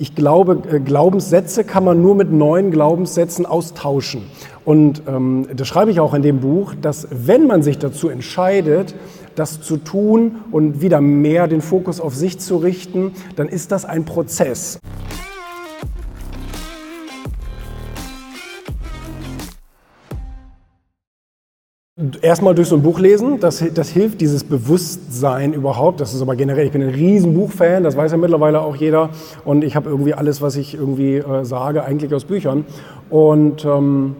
Ich glaube, äh, Glaubenssätze kann man nur mit neuen Glaubenssätzen austauschen. Und ähm, das schreibe ich auch in dem Buch, dass wenn man sich dazu entscheidet, das zu tun und wieder mehr den Fokus auf sich zu richten, dann ist das ein Prozess. Erstmal durch so ein Buch lesen, das, das hilft, dieses Bewusstsein überhaupt. Das ist aber generell, ich bin ein riesen Buchfan, das weiß ja mittlerweile auch jeder. Und ich habe irgendwie alles, was ich irgendwie äh, sage, eigentlich aus Büchern. Und ähm,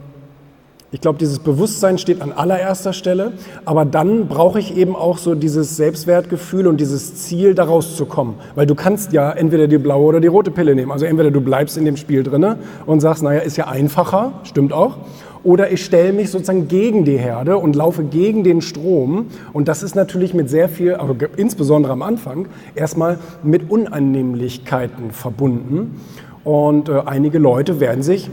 ich glaube, dieses Bewusstsein steht an allererster Stelle. Aber dann brauche ich eben auch so dieses Selbstwertgefühl und dieses Ziel, da rauszukommen. Weil du kannst ja entweder die blaue oder die rote Pille nehmen. Also entweder du bleibst in dem Spiel drinne und sagst, naja, ist ja einfacher, stimmt auch oder ich stelle mich sozusagen gegen die Herde und laufe gegen den Strom. Und das ist natürlich mit sehr viel, also insbesondere am Anfang, erstmal mit Unannehmlichkeiten verbunden. Und äh, einige Leute werden sich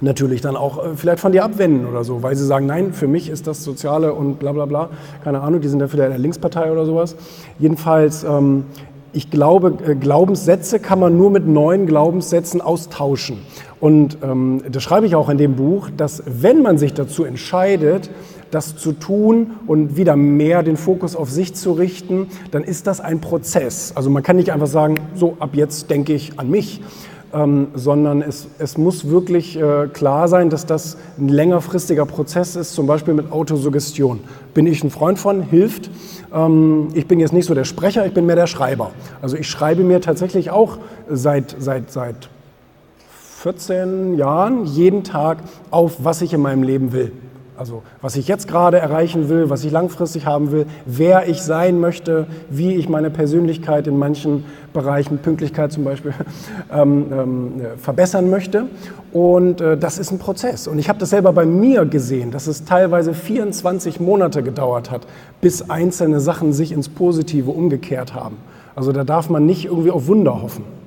natürlich dann auch äh, vielleicht von dir abwenden oder so, weil sie sagen, nein, für mich ist das Soziale und bla bla bla, keine Ahnung, die sind ja vielleicht in der Linkspartei oder sowas. Jedenfalls ähm, ich glaube, äh, Glaubenssätze kann man nur mit neuen Glaubenssätzen austauschen. Und ähm, das schreibe ich auch in dem Buch, dass wenn man sich dazu entscheidet, das zu tun und wieder mehr den Fokus auf sich zu richten, dann ist das ein Prozess. Also man kann nicht einfach sagen, so ab jetzt denke ich an mich, ähm, sondern es, es muss wirklich äh, klar sein, dass das ein längerfristiger Prozess ist, zum Beispiel mit Autosuggestion. Bin ich ein Freund von, hilft. Ähm, ich bin jetzt nicht so der Sprecher, ich bin mehr der Schreiber. Also ich schreibe mir tatsächlich auch seit, seit, seit 14 Jahren jeden Tag auf, was ich in meinem Leben will. Also was ich jetzt gerade erreichen will, was ich langfristig haben will, wer ich sein möchte, wie ich meine Persönlichkeit in manchen Bereichen, Pünktlichkeit zum Beispiel, ähm, ähm, verbessern möchte. Und äh, das ist ein Prozess. Und ich habe das selber bei mir gesehen, dass es teilweise 24 Monate gedauert hat, bis einzelne Sachen sich ins Positive umgekehrt haben. Also da darf man nicht irgendwie auf Wunder hoffen.